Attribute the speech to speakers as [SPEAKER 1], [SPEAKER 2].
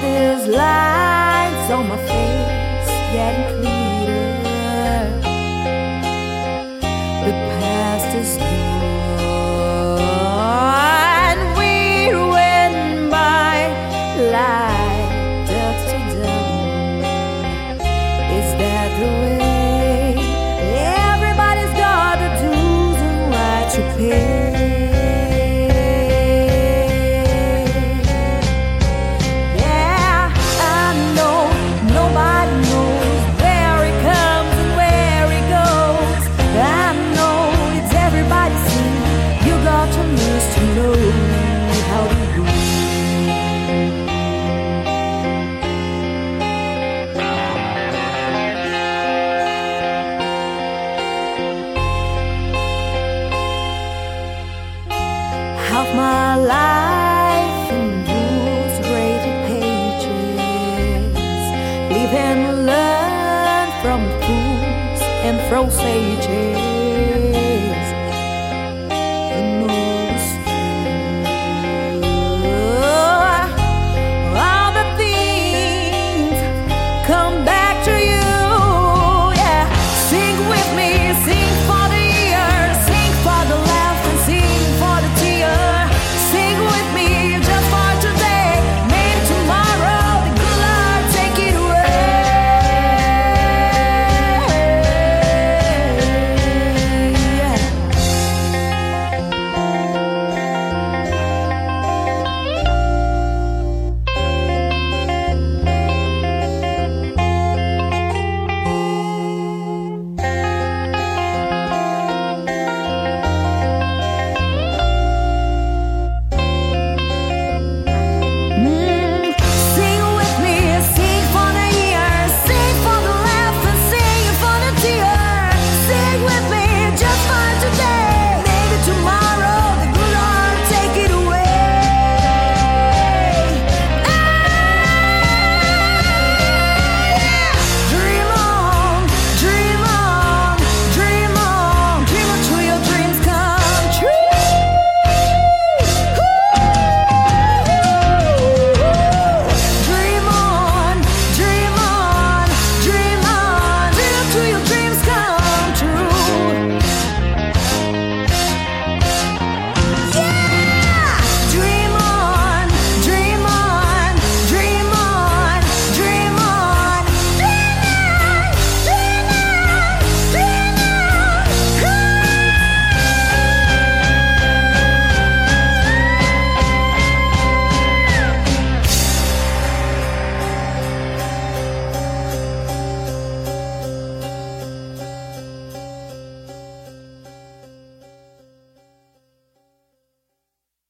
[SPEAKER 1] those lines on my face getting clearer. The past is gone. My life in those graded pages. Live and learn from fools and from sages.